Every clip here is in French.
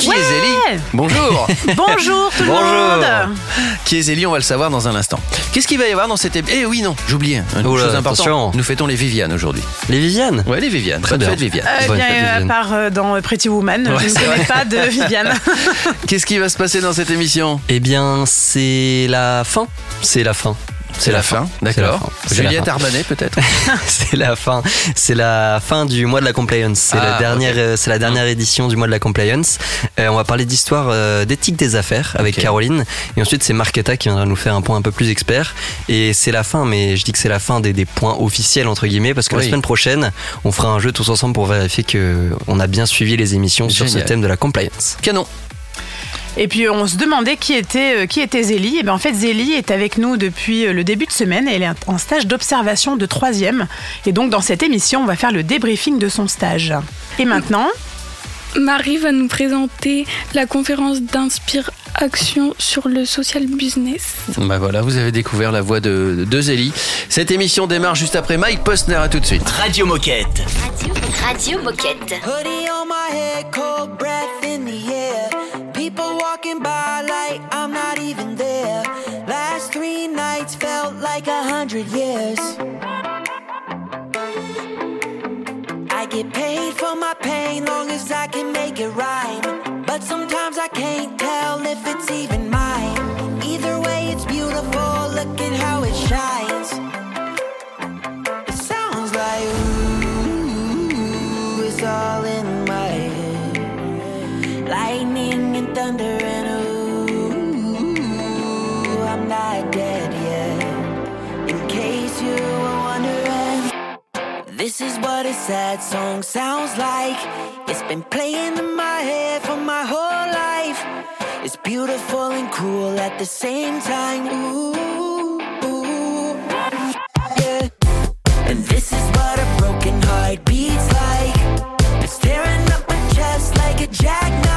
Qui est Zélie Bonjour. Bonjour tout le Bonjour. monde. Qui est Zélie On va le savoir dans un instant. Qu'est-ce qu'il va y avoir dans cette émission Eh oui, non, j'oubliais une Oula, chose importante. attention. Nous fêtons les Vivianes aujourd'hui. Les Viviane Ouais, les Vivianes. Très Bonne bien. fête, Viviane. Euh, Bonne bien, fête, euh, à Viviane. part euh, dans Pretty Woman, Ouais, je ne c'est connais pas de Viviane. Qu'est-ce qui va se passer dans cette émission? Eh bien, c'est la fin. C'est la fin. C'est la fin, la d'accord. fin. Juliette fin. Arbanet peut-être C'est la fin. C'est la fin du mois de la compliance. C'est Ah, la dernière. ok. euh, C'est la dernière édition du mois de la compliance. Euh, on va parler d'histoire euh, d'éthique des affaires avec. Caroline. Et ensuite, c'est Marquetta qui viendra nous faire un point un peu plus expert. Et c'est la fin, mais je dis que c'est la fin des, des points officiels entre guillemets parce que Oui. la semaine prochaine, on fera un jeu tous ensemble pour vérifier que on a bien suivi les émissions sur ce thème de la compliance. Canon. Et puis on se demandait qui était, euh, qui était Zélie. Et bien en fait, Zélie est avec nous depuis euh, le début de semaine. Elle est en stage d'observation de troisième. Et donc dans cette émission, on va faire le débriefing de son stage. Et maintenant, Marie va nous présenter la conférence d'Inspire Action sur le social business. Bah voilà, vous avez découvert la voix de, de Zélie. Cette émission démarre juste après Mike Postner. À tout de suite. Radio Moquette. Radio, Radio Moquette. People walking by like I'm not even there. Last three nights felt like a hundred years. I get paid for my pain long as I can make it rhyme. But sometimes I can't tell if it's even This is what a sad song sounds like. It's been playing in my head for my whole life. It's beautiful and cruel at the same time. Ooh, ooh, yeah. And this is what a broken heart beats like. It's tearing up my chest like a jackknife.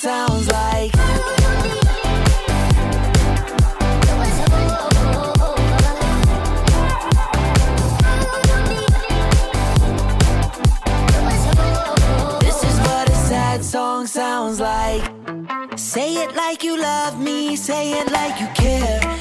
Sounds like. This is what a sad song sounds like. Say it like you love me, say it like you care.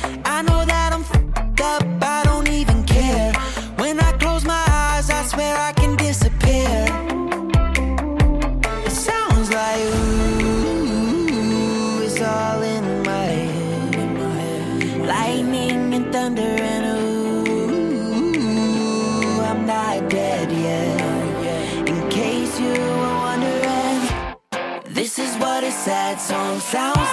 songs sounds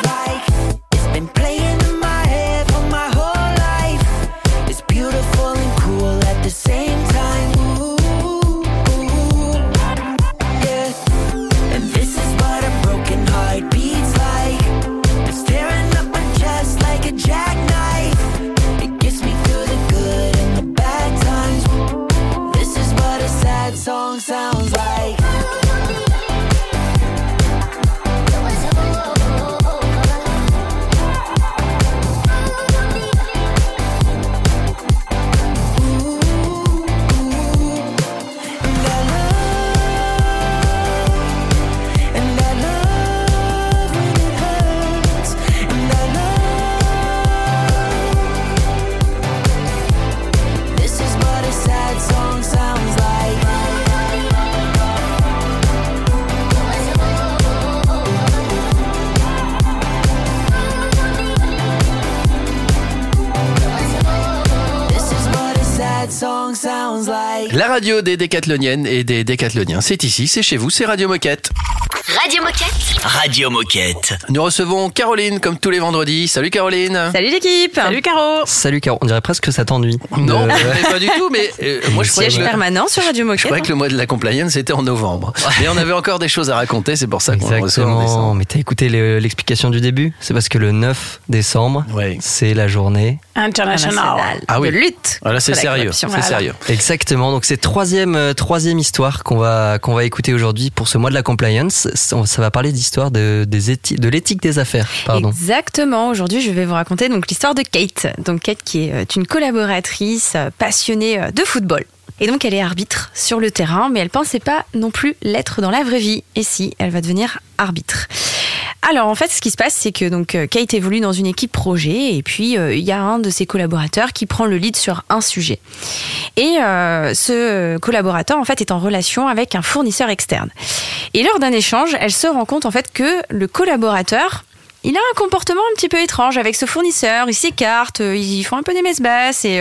radio des décathloniennes et des décathloniens, c'est ici, c'est chez vous, c'est Radio Moquette. Radio Moquette. Radio Moquette. Nous recevons Caroline comme tous les vendredis. Salut Caroline. Salut l'équipe Salut Caro Salut Caro, on dirait presque que ça t'ennuie. Non, De- mais pas du tout, mais euh, moi je Siège le, permanent sur Radio je Moquette. croyais que le mois de la compliance c'était en novembre. Mais on avait encore des choses à raconter, c'est pour ça qu'on reçoit en Exactement, décembre. mais t'as écouté le- l'explication du début? C'est parce que le 9 décembre, Ouais. c'est la journée. International. International Ah oui. de lutte. Voilà, c'est sérieux, c'est sérieux. Exactement, donc c'est troisième, euh, troisième histoire qu'on va, qu'on va écouter aujourd'hui pour ce mois de la compliance. Ça va parler d'histoire de, de l'éthique des affaires. Exactement. Aujourd'hui, je vais vous raconter donc l'histoire de Kate. Donc Kate qui est euh, une collaboratrice euh, passionnée euh, de football. Et donc elle est arbitre sur le terrain, mais elle pensait pas non plus l'être dans la vraie vie. Et si, elle va devenir arbitre. Alors en fait, ce qui se passe, c'est que donc euh, Kate évolue dans une équipe projet, et puis euh, il y a un de ses collaborateurs qui prend le lead sur un sujet. Et euh, ce collaborateur en fait est en relation avec un fournisseur externe. Et lors d'un échange, elle se rend compte en fait que le collaborateur il a un comportement un petit peu étrange avec ce fournisseur. Il s'écarte, ils font un peu des messes basses et,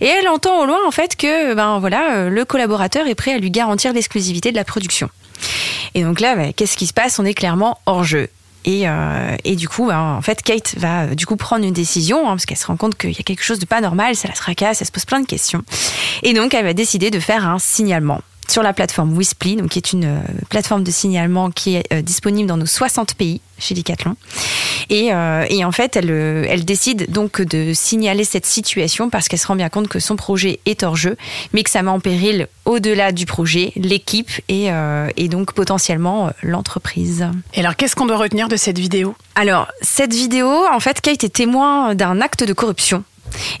et elle entend au loin en fait que ben voilà le collaborateur est prêt à lui garantir l'exclusivité de la production. Et donc là, ben, qu'est-ce qui se passe? On est clairement hors jeu. Et, euh, et du coup, ben, en fait, Kate va du coup prendre une décision hein, parce qu'elle se rend compte qu'il y a quelque chose de pas normal, ça la tracasse, elle se pose plein de questions. Et donc, elle va décider de faire un signalement sur la plateforme Wisply, donc qui est une euh, plateforme de signalement qui est euh, disponible dans nos 60 pays chez Decathlon. Et, euh, et en fait, elle, elle décide donc de signaler cette situation parce qu'elle se rend bien compte que son projet est hors jeu, mais que ça met en péril au-delà du projet l'équipe et, et donc potentiellement l'entreprise. Et alors, qu'est-ce qu'on doit retenir de cette vidéo? Alors, cette vidéo, en fait, Kate est témoin d'un acte de corruption.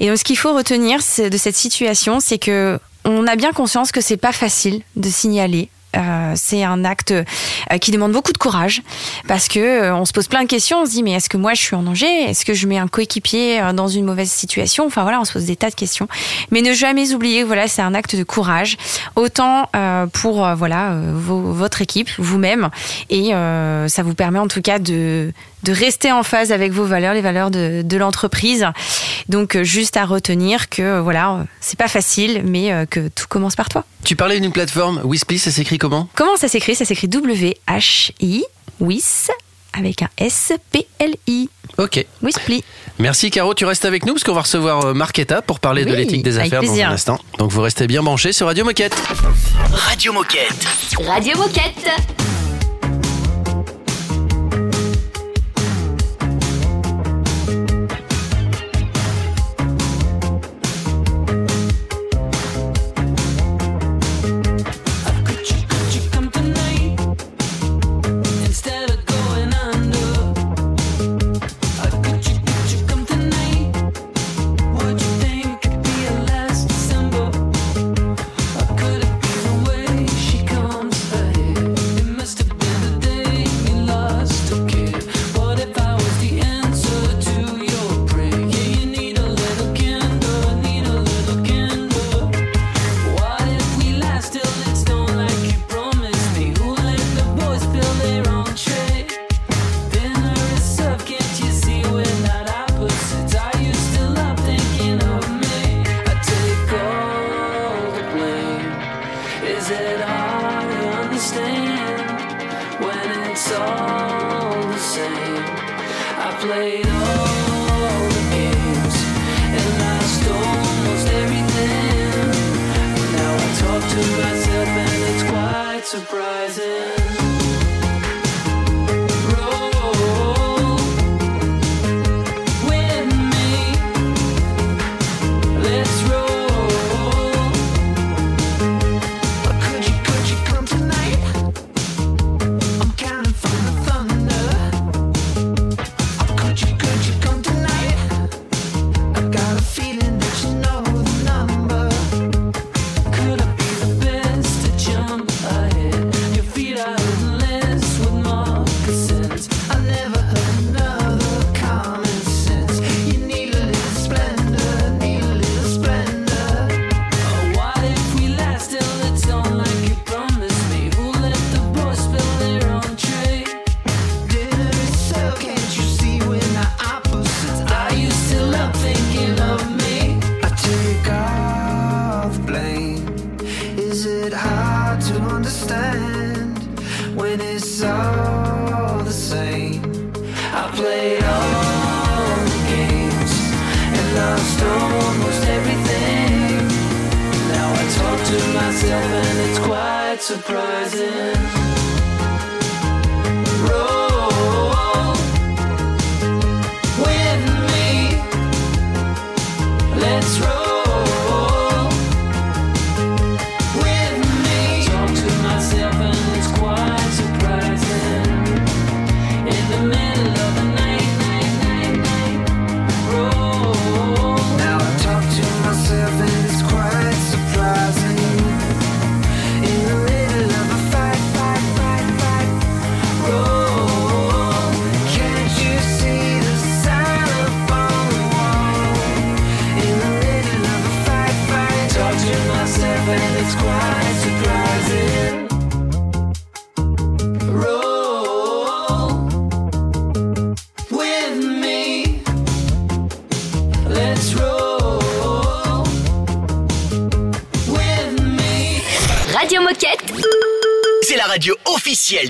Et donc, ce qu'il faut retenir de cette situation, c'est que on a bien conscience que c'est pas facile de signaler. Euh, c'est un acte euh, qui demande beaucoup de courage parce que euh, on se pose plein de questions. On se dit mais est-ce que moi je suis en danger? Est-ce que je mets un coéquipier dans une mauvaise situation? Enfin voilà, on se pose des tas de questions. Mais ne jamais oublier, voilà, c'est un acte de courage, autant pour voilà votre équipe, vous-même, et ça vous permet en tout cas de de rester en phase avec vos valeurs, les valeurs de, de l'entreprise. Donc euh, juste à retenir que euh, voilà, c'est pas facile, mais euh, que tout commence par toi. Tu parlais d'une plateforme, Wisply, ça s'écrit comment? Comment ça s'écrit? Ça s'écrit W-H-I, WIS, avec un S-P-L-I. Ok. Wisply. Merci Caro, tu restes avec nous parce qu'on va recevoir Marketa pour parler de l'éthique des affaires dans un instant. Donc vous restez bien branchés sur Radio Moquette. Radio Moquette. Radio Moquette.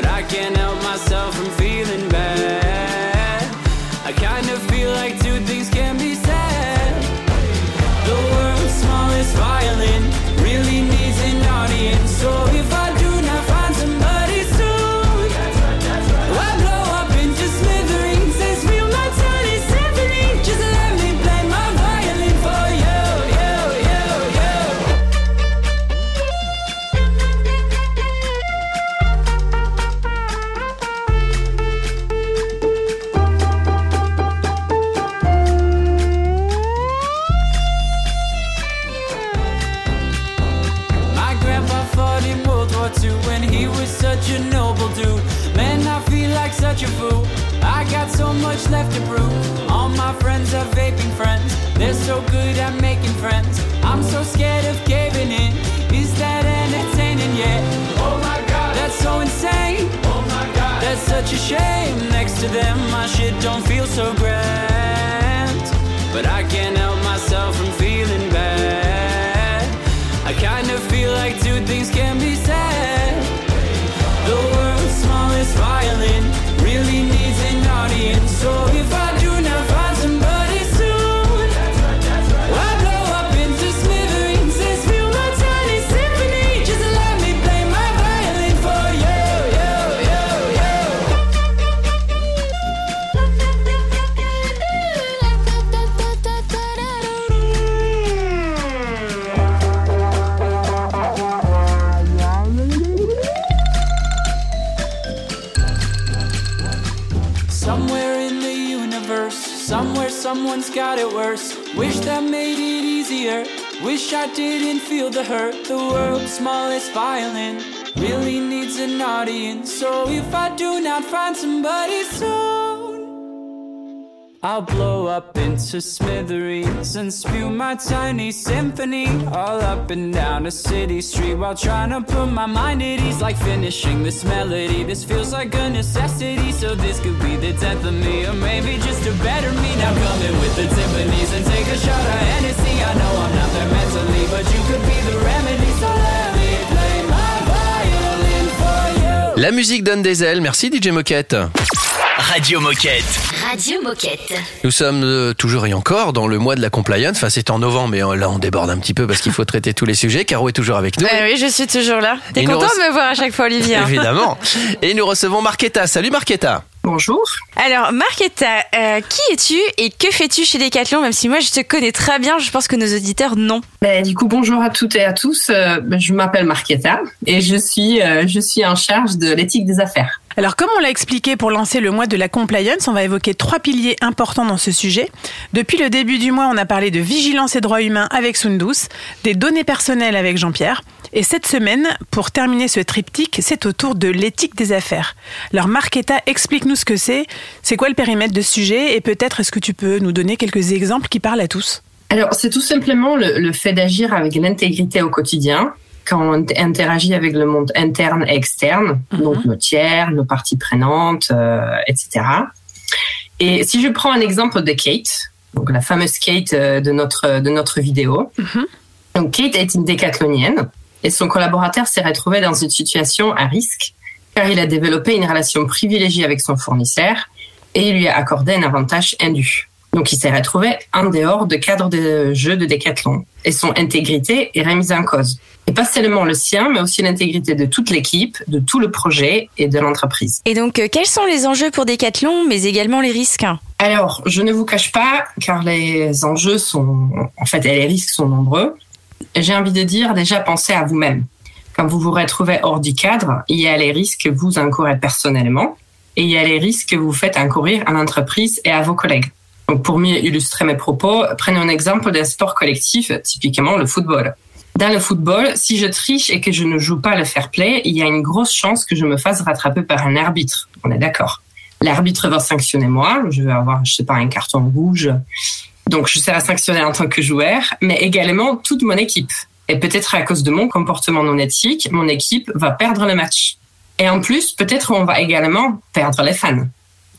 But I can't help myself from feeling bad. I kind of feel like two things can be said. The world's smallest violin really needs an audience. So good at making friends. I'm so scared of caving in. Is that entertaining yet? Oh my god, that's so insane. Oh my god, that's such a shame. Next to them, my shit don't feel so grand. Got it worse. Wish that made it easier. Wish I didn't feel the hurt. The world's smallest violin really needs an audience. So if I do not find somebody soon, I'll blow up into smithereens and spew my tiny symphony all up and down a city street while trying to put my mind at ease. Like finishing this melody, this feels like a necessity. So this could be the death of me, or maybe just a better me. Now come in with the timpanis and take a shot of Hennessy. I know I'm not there mentally, but you could be the remedy. So let me play my violin for you. La musique donne des ailes. Merci DJ Moquette. Radio Moquette. Radio Moquette. Nous sommes euh, toujours et encore dans le mois de la compliance. Enfin, c'est en novembre, mais euh, là, on déborde un petit peu parce qu'il faut traiter tous les sujets. Caro est toujours avec nous. Oui, je suis toujours là. T'es content rece- de me voir à chaque fois, Olivier hein Évidemment. Et nous recevons Marquetta. Salut Marquetta. Bonjour. Alors, Marquetta, euh, qui es-tu et que fais-tu chez Decathlon? Même si moi, je te connais très bien, je pense que nos auditeurs, non. Ben, du coup, bonjour à toutes et à tous. Euh, ben, je m'appelle Marquetta et je suis, euh, je suis en charge de l'éthique des affaires. Alors, comme on l'a expliqué pour lancer le mois de la compliance, on va évoquer trois piliers importants dans ce sujet. Depuis le début du mois, on a parlé de vigilance et droits humains avec Sundus, des données personnelles avec Jean-Pierre. Et cette semaine, pour terminer ce triptyque, c'est au tour de l'éthique des affaires. Alors, Marquetta, explique-nous ce que c'est. C'est quoi le périmètre de ce sujet? Et peut-être, est-ce que tu peux nous donner quelques exemples qui parlent à tous? Alors, c'est tout simplement le, le fait d'agir avec l'intégrité au quotidien, quand on interagit avec le monde interne et externe, donc nos tiers, nos parties prenantes, euh, etc. Et si je prends un exemple de Kate, donc la fameuse Kate euh, de notre de notre vidéo. Donc Kate est une décathlonienne et son collaborateur s'est retrouvé dans une situation à risque car il a développé une relation privilégiée avec son fournisseur et il lui a accordé un avantage indu. Donc il s'est retrouvé en dehors de cadre de jeu de décathlon et son intégrité est remise en cause. Et pas seulement le sien, mais aussi l'intégrité de toute l'équipe, de tout le projet et de l'entreprise. Et donc, euh, quels sont les enjeux pour Decathlon, mais également les risques? Alors, je ne vous cache pas, car les enjeux sont, en fait, et les risques sont nombreux. J'ai envie de dire, déjà, pensez à vous-même. Quand vous vous retrouvez hors du cadre, il y a les risques que vous encourez personnellement et il y a les risques que vous faites encourir à l'entreprise et à vos collègues. Donc, pour mieux illustrer mes propos, prenons un exemple d'un sport collectif, typiquement le football. Dans le football, si je triche et que je ne joue pas le fair play, il y a une grosse chance que je me fasse rattraper par un arbitre. On est d'accord. L'arbitre va sanctionner moi, je vais avoir, je sais pas, un carton rouge. Donc, je serai sanctionné en tant que joueur, mais également toute mon équipe. Et peut-être à cause de mon comportement non éthique, mon équipe va perdre le match. Et en plus, peut-être on va également perdre les fans.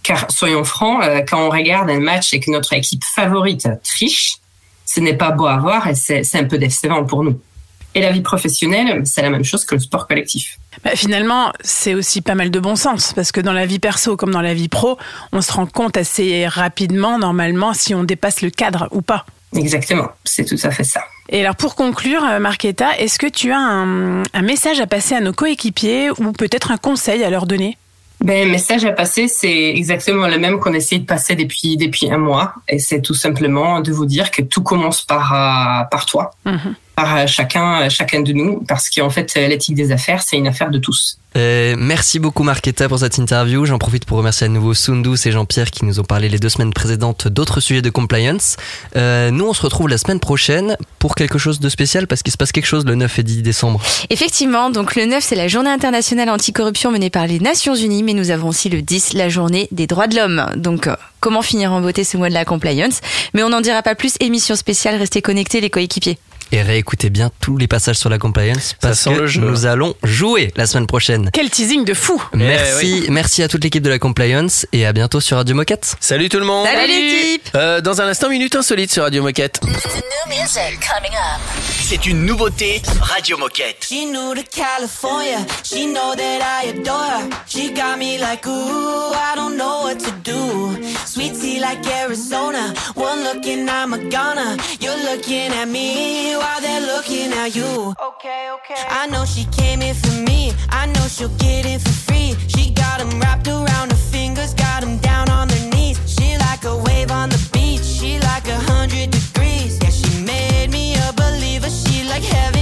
Car soyons francs, euh, quand on regarde un match et que notre équipe favorite triche, ce n'est pas beau à voir et c'est un peu décevant pour nous. Et la vie professionnelle, c'est la même chose que le sport collectif. Bah, finalement, c'est aussi pas mal de bon sens parce que dans la vie perso comme dans la vie pro, on se rend compte assez rapidement, normalement, si on dépasse le cadre ou pas. Exactement, c'est tout à fait ça. Et alors pour conclure, euh, Marquetta, est-ce que tu as un, un message à passer à nos coéquipiers ou peut-être un conseil à leur donner? Ben, le message à passer, c'est exactement le même qu'on essaie de passer depuis, depuis un mois. Et c'est tout simplement de vous dire que tout commence par, euh, par toi, par euh, chacun, chacun de nous, parce qu'en fait, euh, l'éthique des affaires, c'est une affaire de tous. Euh, merci beaucoup Marquetta pour cette interview. J'en profite pour remercier à nouveau Sundus et Jean-Pierre qui nous ont parlé les deux semaines précédentes d'autres sujets de compliance. Euh, nous, on se retrouve la semaine prochaine pour quelque chose de spécial parce qu'il se passe quelque chose le 9 et 10 décembre. Effectivement, donc le 9, c'est la journée internationale anticorruption menée par les Nations Unies, mais nous avons aussi le 10, la journée des droits de l'homme. Donc, euh, comment finir en beauté ce mois de la compliance? Mais on n'en dira pas plus, émission spéciale, restez connectés les coéquipiers. Et réécoutez bien tous les passages sur la compliance parce que le jeu. nous allons jouer la semaine prochaine. Quel teasing de fou Merci, merci à toute l'équipe de la compliance et à bientôt sur Radio Moquette. Salut tout le monde Salut l'équipe Euh, Dans un instant, minute insolite sur Radio Moquette. C'est une nouveauté Radio Moquette. She knew to California. She know that I adore her. She got me like, ooh, I don't know what to do. Sweet tea like Arizona. One look and I'm a goner. You're looking at me while they're looking at you. Okay, okay. I know she came in for me. I know she'll get in for free. She got 'em wrapped around her fingers, got 'em down on their knees. She like a wave on the beach. She like a hundred degrees. Yeah, she made me a believer. She like heaven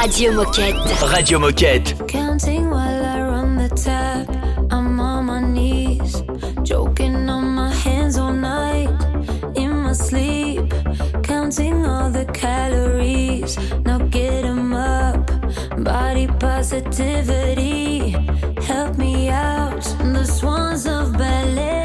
Radio Moquette. Radio Moquette. Counting while I run the tap. I'm on my knees. Joking on my hands all night. In my sleep. Counting all the calories. Now get them up. Body positivity. Help me out. The swans of ballet.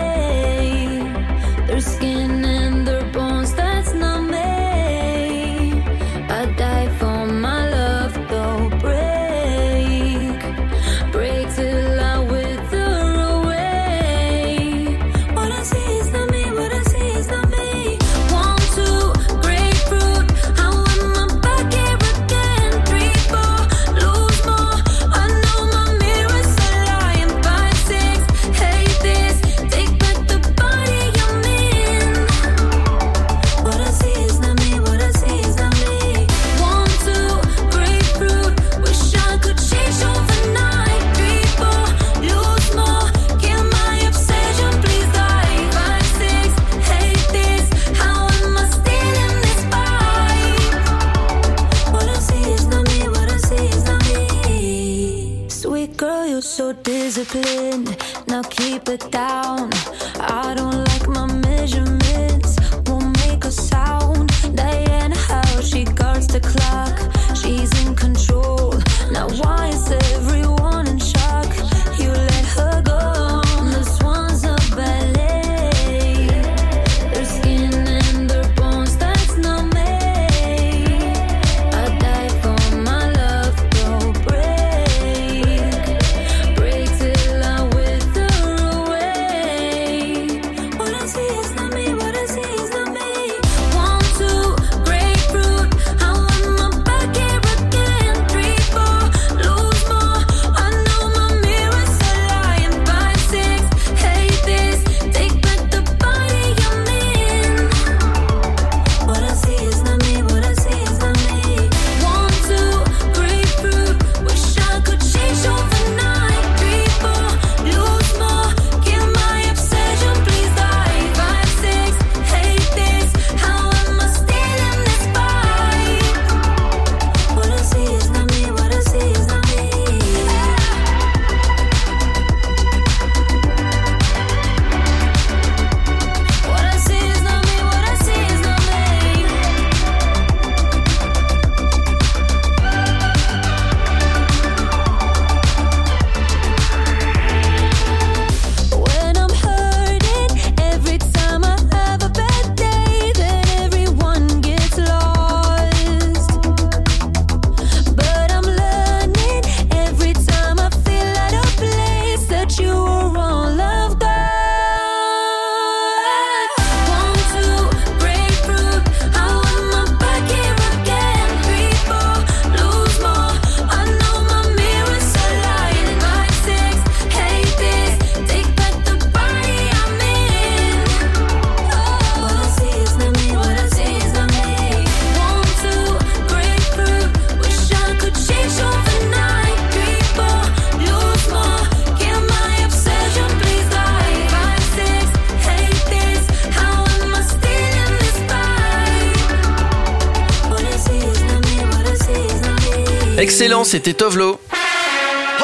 Excellent, c'était Tovlo.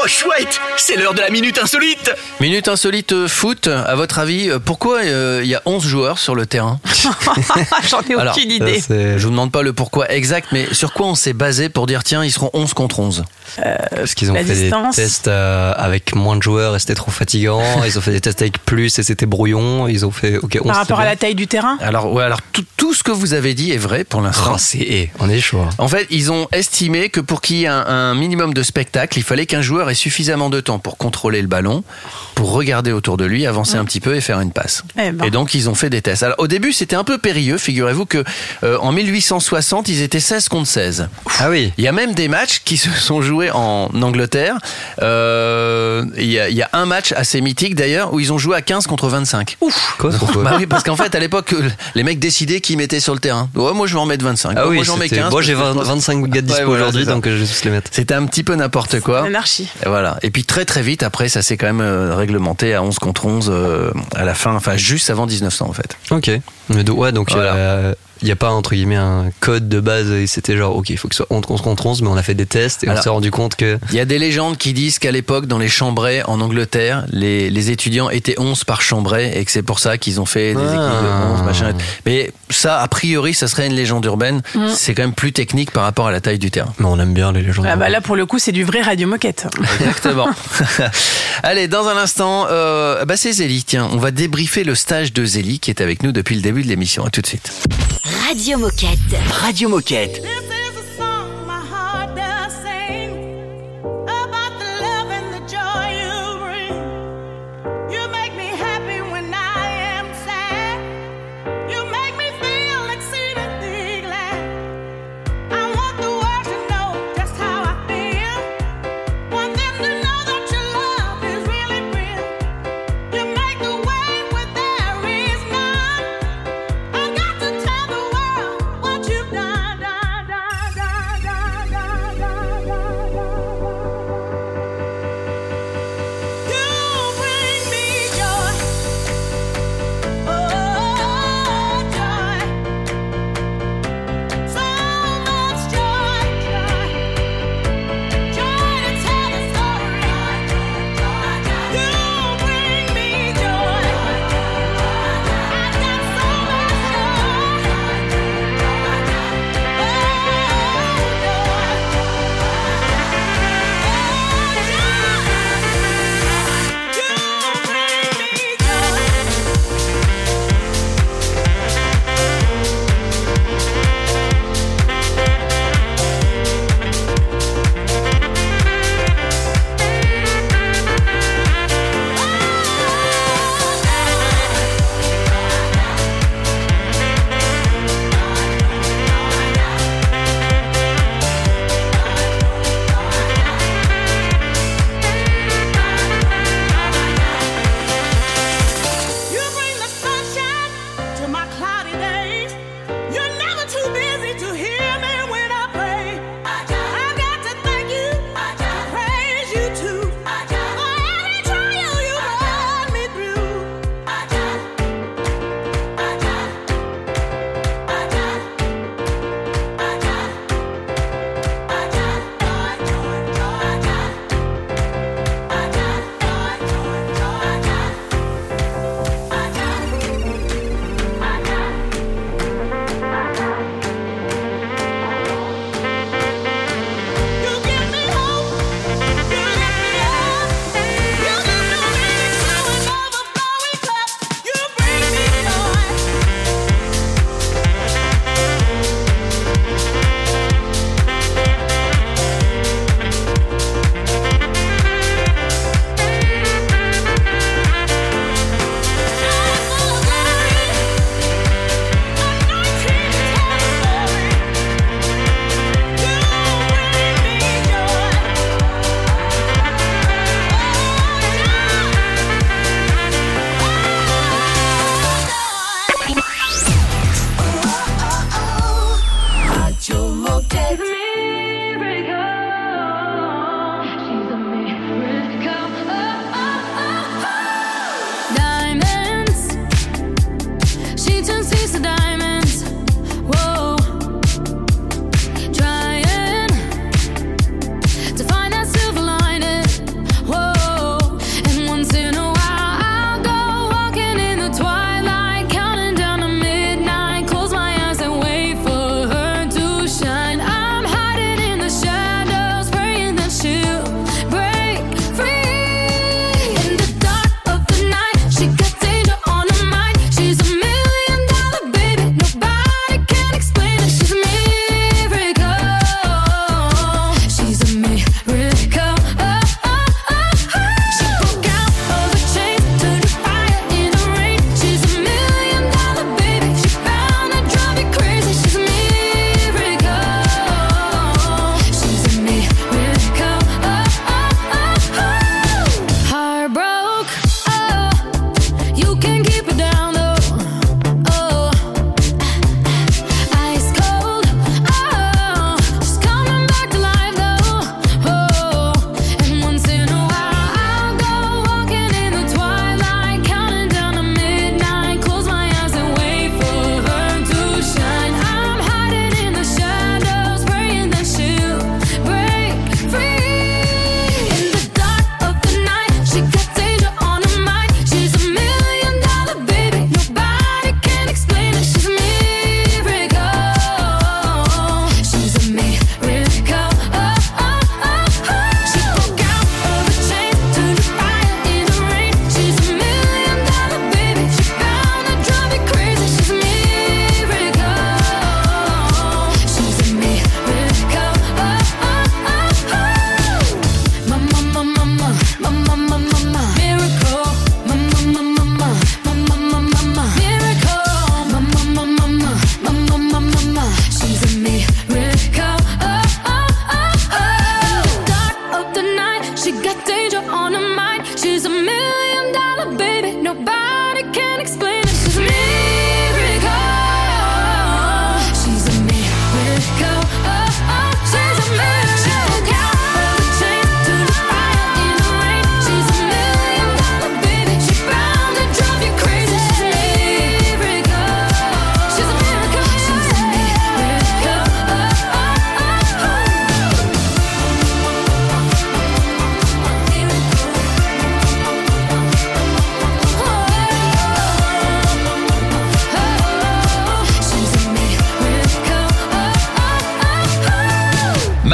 Oh chouette, c'est l'heure de la minute insolite. Minute insolite euh, foot, à votre avis, euh, pourquoi euh, il y a 11 joueurs sur le terrain J'en ai aucune idée. Je vous demande pas le pourquoi exact, mais sur quoi on s'est basé pour dire tiens, ils seront 11 contre 11 Parce qu'ils ont fait des tests avec moins de joueurs et c'était trop fatigant, ils ont fait des tests avec plus et c'était brouillon, ils ont fait OK, 11 Par rapport à la taille du terrain Alors ouais, alors tout, ce que vous avez dit est vrai pour l'instant. Oh, c'est eh, on est chaud. Hein. En fait, ils ont estimé que pour qu'il y ait un minimum de spectacle, il fallait qu'un joueur ait suffisamment de temps pour contrôler le ballon, pour regarder autour de lui, avancer un petit peu et faire une passe. Eh ben. Et donc ils ont fait des tests. Alors au début c'était un peu périlleux, figurez-vous que euh, en 1860 ils étaient 16 contre 16. Ah oui. Il y a même des matchs qui se sont joués en Angleterre. Euh, Il y, a, il y a un match assez mythique d'ailleurs où ils ont joué à 15 contre 25. Ouf Quoi Bah oui, parce qu'en fait à l'époque les mecs décidaient qui mettaient sur le terrain. Ouais, moi je vais en mettre 25. Ah oui, moi j'en mets c'était- 15. moi j'ai parce que 20 je pense- 25 gars de dispo Ouais, voilà, aujourd'hui, donc euh, je vais tous les mettre. C'était un petit peu n'importe quoi. L'anarchie. Et voilà. Et puis très très vite après, ça s'est quand même euh, réglementé à 11 contre 11 euh, à la fin, enfin juste avant 1900 en fait. Ok. Mais ouais, donc il Voilà. n'y a pas entre guillemets un code de base et c'était genre ok, il faut que ce soit 11 contre 11, mais on a fait des tests et on s'est rendu compte que. Il y a des légendes qui disent qu'à l'époque, dans les chambrets en Angleterre, les, les étudiants étaient 11 par chambray et que c'est pour ça qu'ils ont fait des Ah. équipes de 11, machin. Mais ça, a priori, ça serait une légende urbaine. Mm. C'est quand même plus technique par rapport à la taille du terrain. Mais on aime bien les légendes. Ah bah là, pour le coup, c'est du vrai radio moquette. Exactement. Allez, dans un instant, euh, bah c'est Zélie. Tiens, on va débriefer le stage de Zélie qui est avec nous depuis le début de l'émission. À tout de suite. Radio Moquette. Radio Moquette.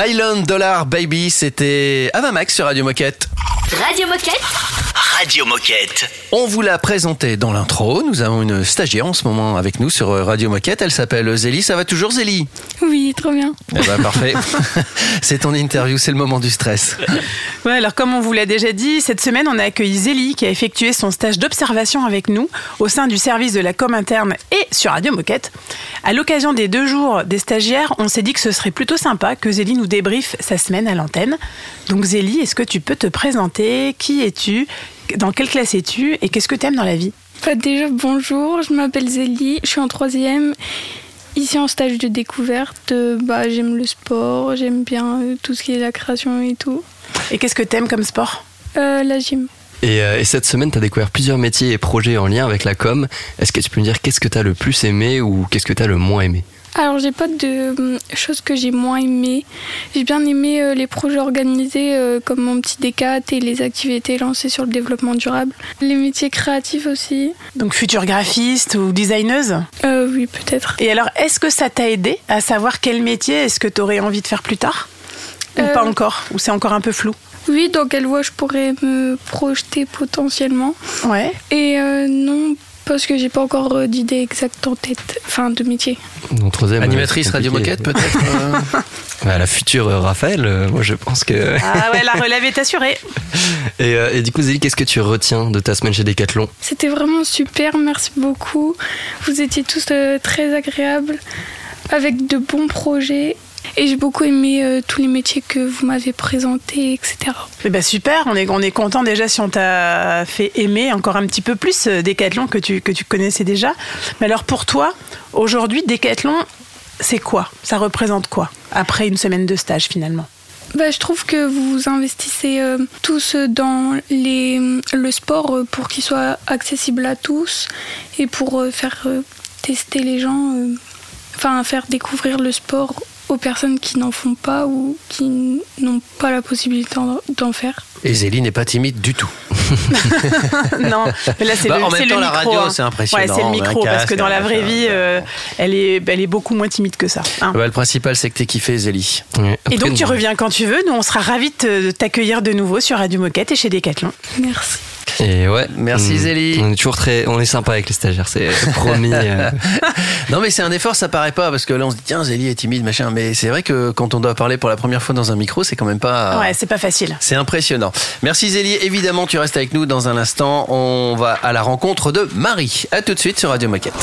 Mylon Dollar Baby, c'était Avamax sur Radio Moquette. Radio Moquette. Radio Moquette. On vous l'a présenté dans l'intro. Nous avons une stagiaire en ce moment avec nous sur Radio Moquette. Elle s'appelle Zélie. Ça va toujours, Zélie? Oui, trop bien. Eh ben, parfait. c'est ton interview, c'est le moment du stress. Ouais, alors comme on vous l'a déjà dit, cette semaine, on a accueilli Zélie qui a effectué son stage d'observation avec nous au sein du service de la com interne et sur Radio Moquette. À l'occasion des deux jours des stagiaires, on s'est dit que ce serait plutôt sympa que Zélie nous débriefe sa semaine à l'antenne. Donc Zélie, est-ce que tu peux te présenter? Qui es-tu? Dans quelle classe es-tu? Et qu'est-ce que tu aimes dans la vie? Bah, déjà, bonjour, je m'appelle Zélie, je suis en troisième. Ici en stage de découverte, bah, j'aime le sport, j'aime bien euh, tout ce qui est la création et tout. Et qu'est-ce que tu aimes comme sport? Euh, la gym. Et, euh, et cette semaine, tu as découvert plusieurs métiers et projets en lien avec la com. Est-ce que tu peux me dire qu'est-ce que tu as le plus aimé ou qu'est-ce que tu as le moins aimé? Alors, j'ai pas de hum, choses que j'ai moins aimées. J'ai bien aimé euh, les projets organisés euh, comme mon petit décat et les activités lancées sur le développement durable. Les métiers créatifs aussi. Donc future graphiste ou designeuse? Euh, oui, peut-être. Et alors, est-ce que ça t'a aidé à savoir quel métier est-ce que tu aurais envie de faire plus tard? Ou Euh, pas encore? Ou c'est encore un peu flou? Oui, dans quelle voie je pourrais me projeter potentiellement? Ouais. Et non, parce que j'ai pas encore euh, d'idée exacte en tête, enfin de métier. Dans troisième, Animatrice ouais, c'est Radio. Moquette, peut-être euh Bah, La future euh, Raphaël, euh, moi je pense que. Ah ouais, la relève est assurée. Et, euh, et du coup, Zélie, qu'est-ce que tu retiens de ta semaine chez Decathlon? C'était vraiment super, merci beaucoup. Vous étiez tous euh, très agréables, avec de bons projets. Et j'ai beaucoup aimé euh, tous les métiers que vous m'avez présentés, etc. Eh ben super, on est, on est content déjà si on t'a fait aimer encore un petit peu plus euh, Decathlon que tu, que tu connaissais déjà. Mais alors pour toi, aujourd'hui, Decathlon, c'est quoi? Ça représente quoi Après une semaine de stage finalement? Bah, je trouve que vous investissez euh, tous dans les, le sport pour qu'il soit accessible à tous et pour euh, faire euh, tester les gens, enfin faire découvrir le sport aux personnes qui n'en font pas ou qui n'ont pas la possibilité d'en- faire. Et Zélie n'est pas timide du tout. Non, mais là c'est Bah, le, en même le temps, la micro. radio, hein. c'est impressionnant, Ouais, c'est le micro parce que dans la vraie vie, euh, elle, est, elle est beaucoup moins timide que ça. hein. Bah, le principal, c'est que t'es kiffé, Zélie. Et donc tu reviens quand tu veux. Nous, on sera ravis de t'accueillir de nouveau sur Radio Moquette et chez Decathlon. Merci. Et ouais. Merci, mm, Zélie. On est toujours très. On est sympa avec les stagiaires, c'est promis. euh. Non, mais c'est un effort, ça paraît pas, parce que là, on se dit, tiens, Zélie est timide, machin. Mais c'est vrai que quand on doit parler pour la première fois dans un micro, c'est quand même pas. Ouais, c'est pas facile. C'est impressionnant. Merci Zélie. Évidemment, tu restes avec nous dans un instant. On va à la rencontre de Marie. À tout de suite sur Radio Moquette.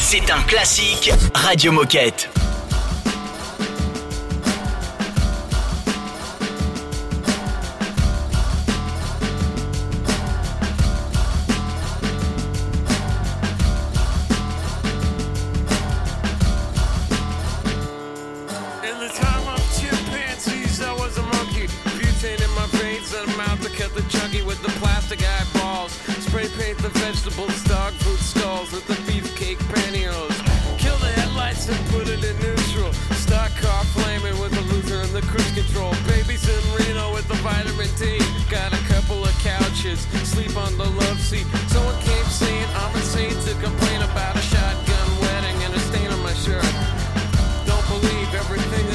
C'est un classique Radio Moquette. Paint the vegetables, dog food stalls with the beefcake pantyhose. Kill the headlights and put it in neutral. Stock car flaming with the loser and the cruise control. Babies in Reno with the vitamin D. Got a couple of couches, sleep on the love seat. Someone came saying I'm insane to complain about a shotgun wedding and a stain on my shirt. Don't believe everything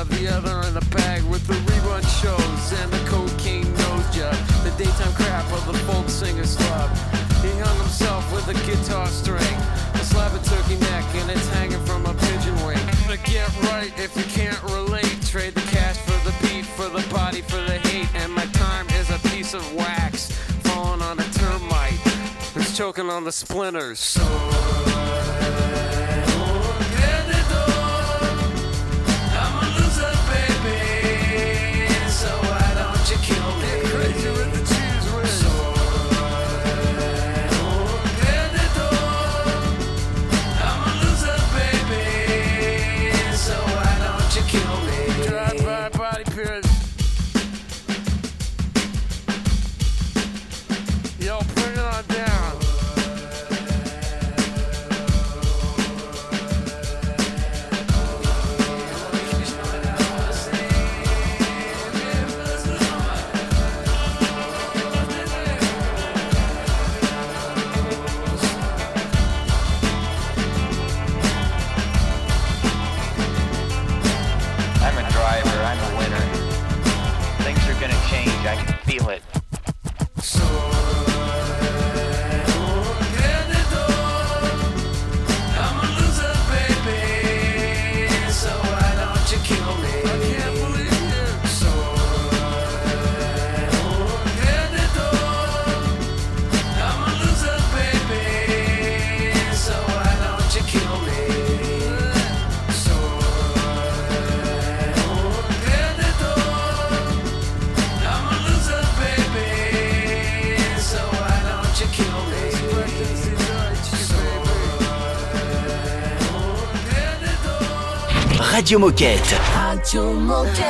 shove the other in the bag with the rerun shows and the cocaine nose job. The daytime crap of the folk singer club. He hung himself with a guitar string, a slab of turkey neck, and it's hanging from a pigeon wing. But get right if you can't relate. Trade the cash for the beat, for the body, for the hate. And my time is a piece of wax falling on a termite. Who's choking on the splinters. So Radio Moquette. Moquette.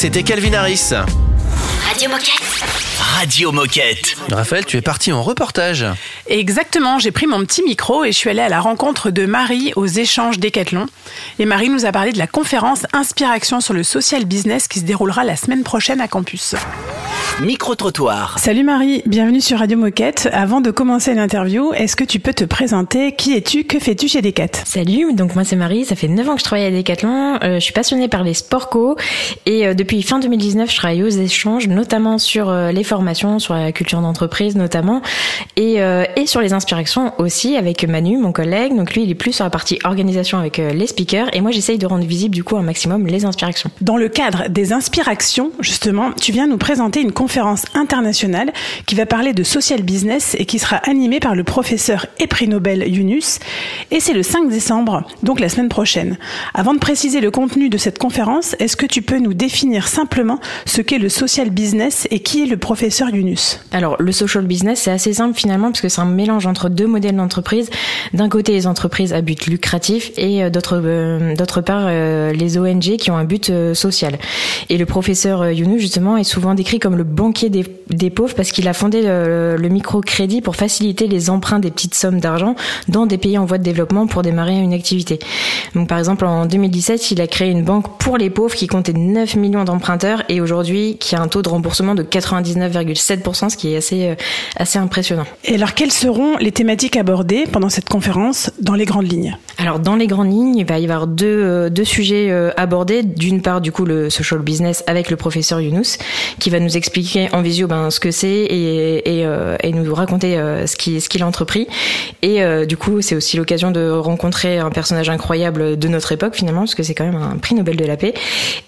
c'était Calvin Harris. Radio Moquette. Radio Moquette. Raphaël, tu es parti en reportage. Exactement, j'ai pris mon petit micro et je suis allée à la rencontre de Marie aux échanges Décathlon. Et Marie nous a parlé de la conférence Inspiration sur le social business qui se déroulera la semaine prochaine à campus. Micro-trottoir. Salut Marie, bienvenue sur Radio Moquette. Avant de commencer l'interview, est-ce que tu peux te présenter Qui es-tu Que fais-tu chez Decat Salut, donc moi c'est Marie, ça fait 9 ans que je travaille à Decathlon, Euh, je suis passionnée par les sports co et euh, depuis fin 2019 je travaille aux échanges, notamment sur euh, les formations, sur la culture d'entreprise notamment et, euh, et sur les inspirations aussi avec Manu, mon collègue, donc lui il est plus sur la partie organisation avec euh, les speakers et moi j'essaye de rendre visible du coup un maximum les inspirations. Dans le cadre des inspirations, justement, tu viens nous présenter une conférence internationale qui va parler de social business et qui sera animée par le professeur et prix Nobel Yunus. Et c'est le 5 décembre, donc la semaine prochaine. Avant de préciser le contenu de cette conférence, est-ce que tu peux nous définir simplement ce qu'est le social business et qui est le professeur Yunus? Alors, le social business, c'est assez simple finalement parce que c'est un mélange entre deux modèles d'entreprise. D'un côté, les entreprises à but lucratif et euh, d'autre euh, d'autre part, euh, les ONG qui ont un but social. Et le professeur Yunus, justement, est souvent décrit comme le banquier des, des pauvres parce qu'il a fondé le, le microcrédit pour faciliter les emprunts des petites sommes d'argent dans des pays en voie de développement pour démarrer une activité. Donc, par exemple, en 2017, il a créé une banque pour les pauvres qui comptait 9 millions d'emprunteurs et aujourd'hui qui a un taux de remboursement de 99,7%, ce qui est assez, euh, assez impressionnant. Et alors, quelles seront les thématiques abordées pendant cette conférence dans les grandes lignes? Alors dans les grandes lignes, il va y avoir deux, euh, deux sujets euh, abordés. D'une part, du coup, le social business avec le professeur Younous, qui va nous expliquer en visio ben, ce que c'est et, et, euh, nous raconter euh, ce qu'il ce qu'il a entrepris. Et euh, du coup, c'est aussi l'occasion de rencontrer un personnage incroyable de notre époque finalement, parce que c'est quand même un prix Nobel de la paix.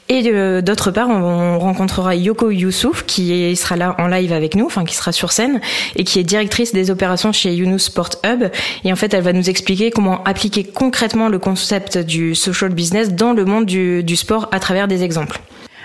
Et d'autre part, on, on rencontrera Yoko Youssouf, qui sera là en live avec nous, enfin qui sera sur scène, et qui est directrice des opérations chez Younous Sport Hub. Et en fait, elle va nous expliquer comment appliquer concrètement le concept du social business dans le monde du, du sport à travers des exemples.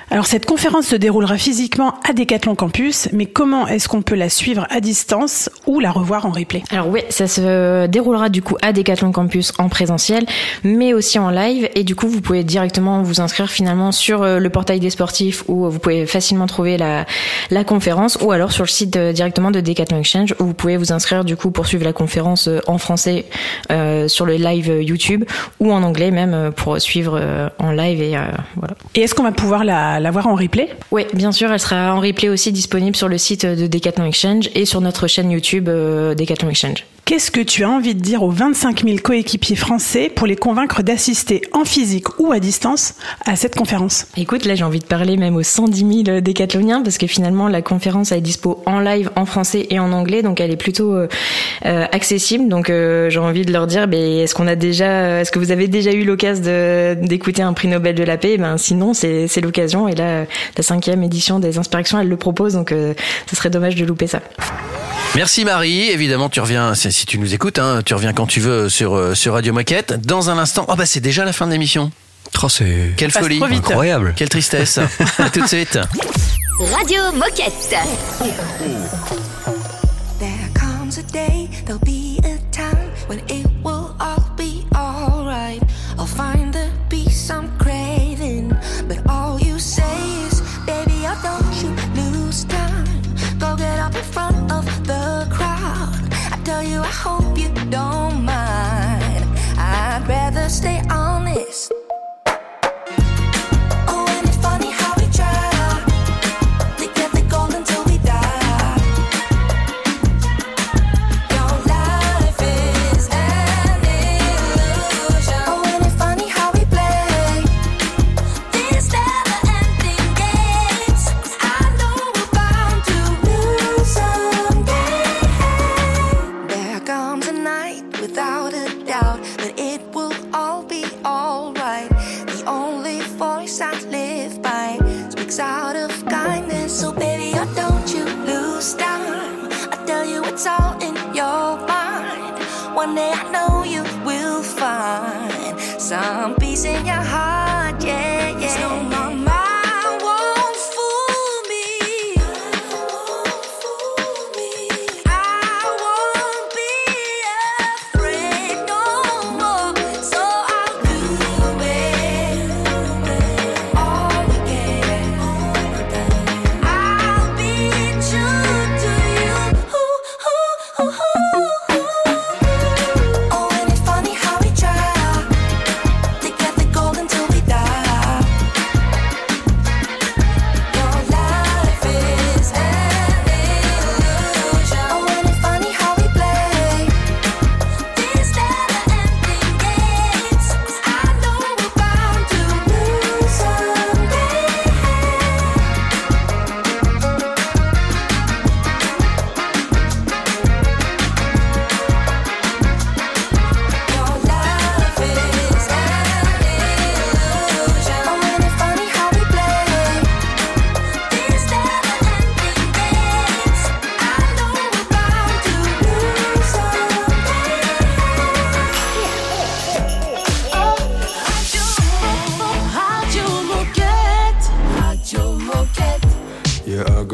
Alors cette conférence se déroulera physiquement à Decathlon Campus, mais comment est-ce qu'on peut la suivre à distance ou la revoir en replay? Alors oui, ça se déroulera du coup à Decathlon Campus en présentiel, mais aussi en live. Et du coup, vous pouvez directement vous inscrire finalement sur euh, le portail des sportifs où vous pouvez facilement trouver la, la conférence, ou alors sur le site euh, directement de Decathlon Exchange où vous pouvez vous inscrire du coup pour suivre la conférence euh, en français euh, sur le live YouTube ou en anglais même pour suivre en live et euh, voilà. Et est-ce qu'on va pouvoir la, la voir en replay Oui, bien sûr, elle sera en replay aussi disponible sur le site de Decathlon Exchange et sur notre chaîne YouTube euh, Decathlon Exchange. Qu'est-ce que tu as envie de dire aux 25 000 coéquipiers français pour les convaincre d'assister en physique ou à distance à cette conférence? Écoute, là j'ai envie de parler même aux 110 000 décathloniens parce que finalement la conférence elle est dispo en live en français et en anglais donc elle est plutôt euh, euh, accessible. Donc euh, j'ai envie de leur dire ben, est-ce qu'on a déjà est-ce que vous avez déjà eu l'occasion de- d'écouter un prix Nobel de la paix? Ben sinon c'est c'est l'occasion. Et là la cinquième édition des inspirations elle le propose. Donc euh, ce serait dommage de louper ça. Merci Marie, évidemment tu reviens, si si tu nous écoutes, hein, tu reviens quand tu veux sur, euh, sur Radio Moquette. Dans un instant, oh bah c'est déjà la fin de l'émission. Oh, c'est Quelle folie, incroyable. quelle tristesse. à tout de suite. Radio Moquette. There comes a day, I hope you don't mind. I'd rather stay honest.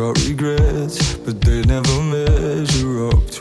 Got regrets, but they never measure up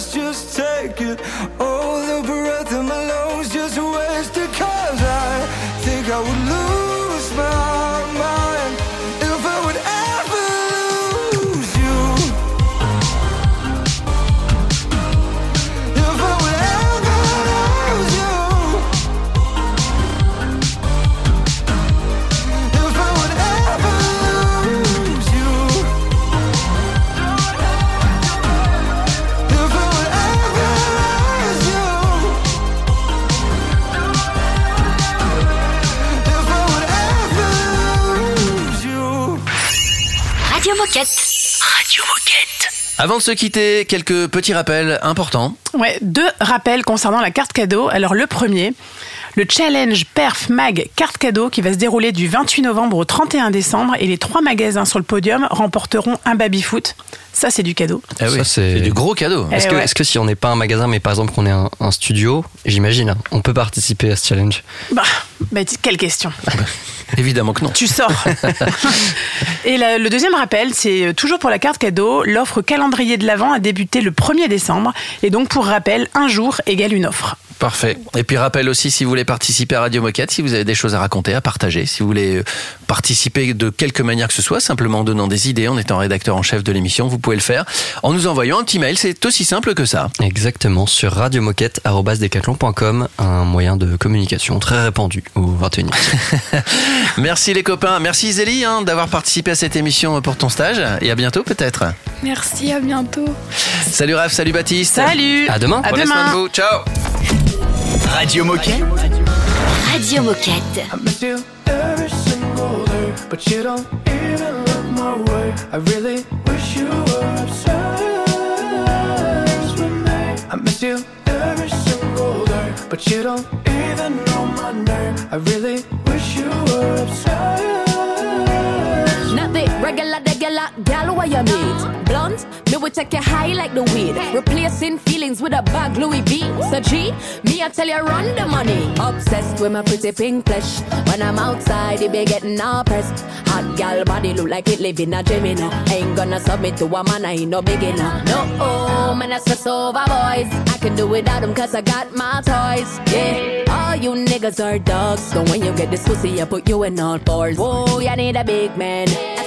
chest, just take it. All Avant de se quitter, quelques petits rappels importants. Ouais, deux rappels concernant la carte cadeau. Alors le premier, le challenge Perf Mag carte cadeau qui va se dérouler du 28 novembre au 31 décembre et les trois magasins sur le podium remporteront un baby foot. Ça c'est du cadeau. Ah oui, Ça, c'est du gros cadeau. Eh Est-ce que, ouais. est-ce que si on n'est pas un magasin, mais par exemple qu'on est un, un studio, j'imagine, on peut participer à ce challenge? Bah, bah, quelle question. Évidemment que non. Tu sors. Et la- le deuxième rappel, c'est euh, toujours pour la carte cadeau, l'offre calendrier de l'Avent a débuté le 1er décembre. Et donc, pour rappel, un jour égale une offre. Parfait. Et puis rappel aussi, si vous voulez participer à Radio Moquette, si vous avez des choses à raconter, à partager, si vous voulez euh, participer de quelque manière que ce soit, simplement en donnant des idées, en étant rédacteur en chef de l'émission, vous pouvez le faire en nous envoyant un petit mail. C'est aussi simple que ça. Exactement, sur radiomoquette.com, un moyen de communication très répandu au 21e siècle. Merci les copains. Merci Zélie hein, d'avoir participé à cette émission pour ton stage. Et à bientôt peut-être. Merci, à bientôt. Salut Raph, salut Baptiste. Salut. À demain. À Prenez demain. soin de vous. Ciao. Radio Moquette. Radio Moquette. I miss you every single day, but you don't even look my way. I really wish you were obsessed with me. I miss you every single day, but you don't even know my name. I really wish you were obsessed. Regular, regular gal where you meet. Blunt, me will take you high like the weed. Replacing feelings with a bag Louis V. So G, me I tell you run the money. Obsessed with my pretty pink flesh. When I'm outside, it be getting all pressed. Hot gal body look like it live in a gym, you. Ain't gonna submit to a man, I ain't no beginner. No, oh, man, I stress over boys. I can do without them cause I got my toys. Yeah, all you niggas are dogs. So when you get this pussy, I put you in all fours. Whoa, you need a big man.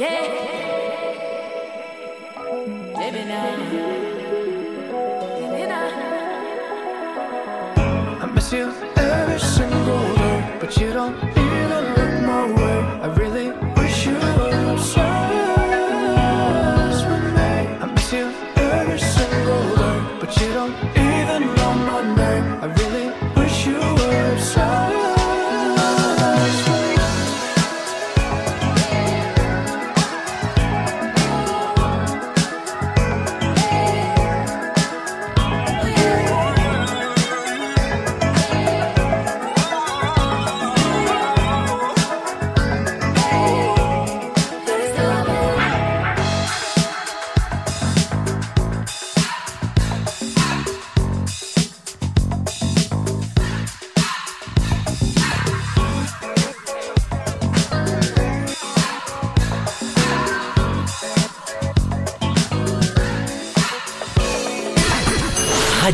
Yeah. Baby now. I miss you every single day, but you don't.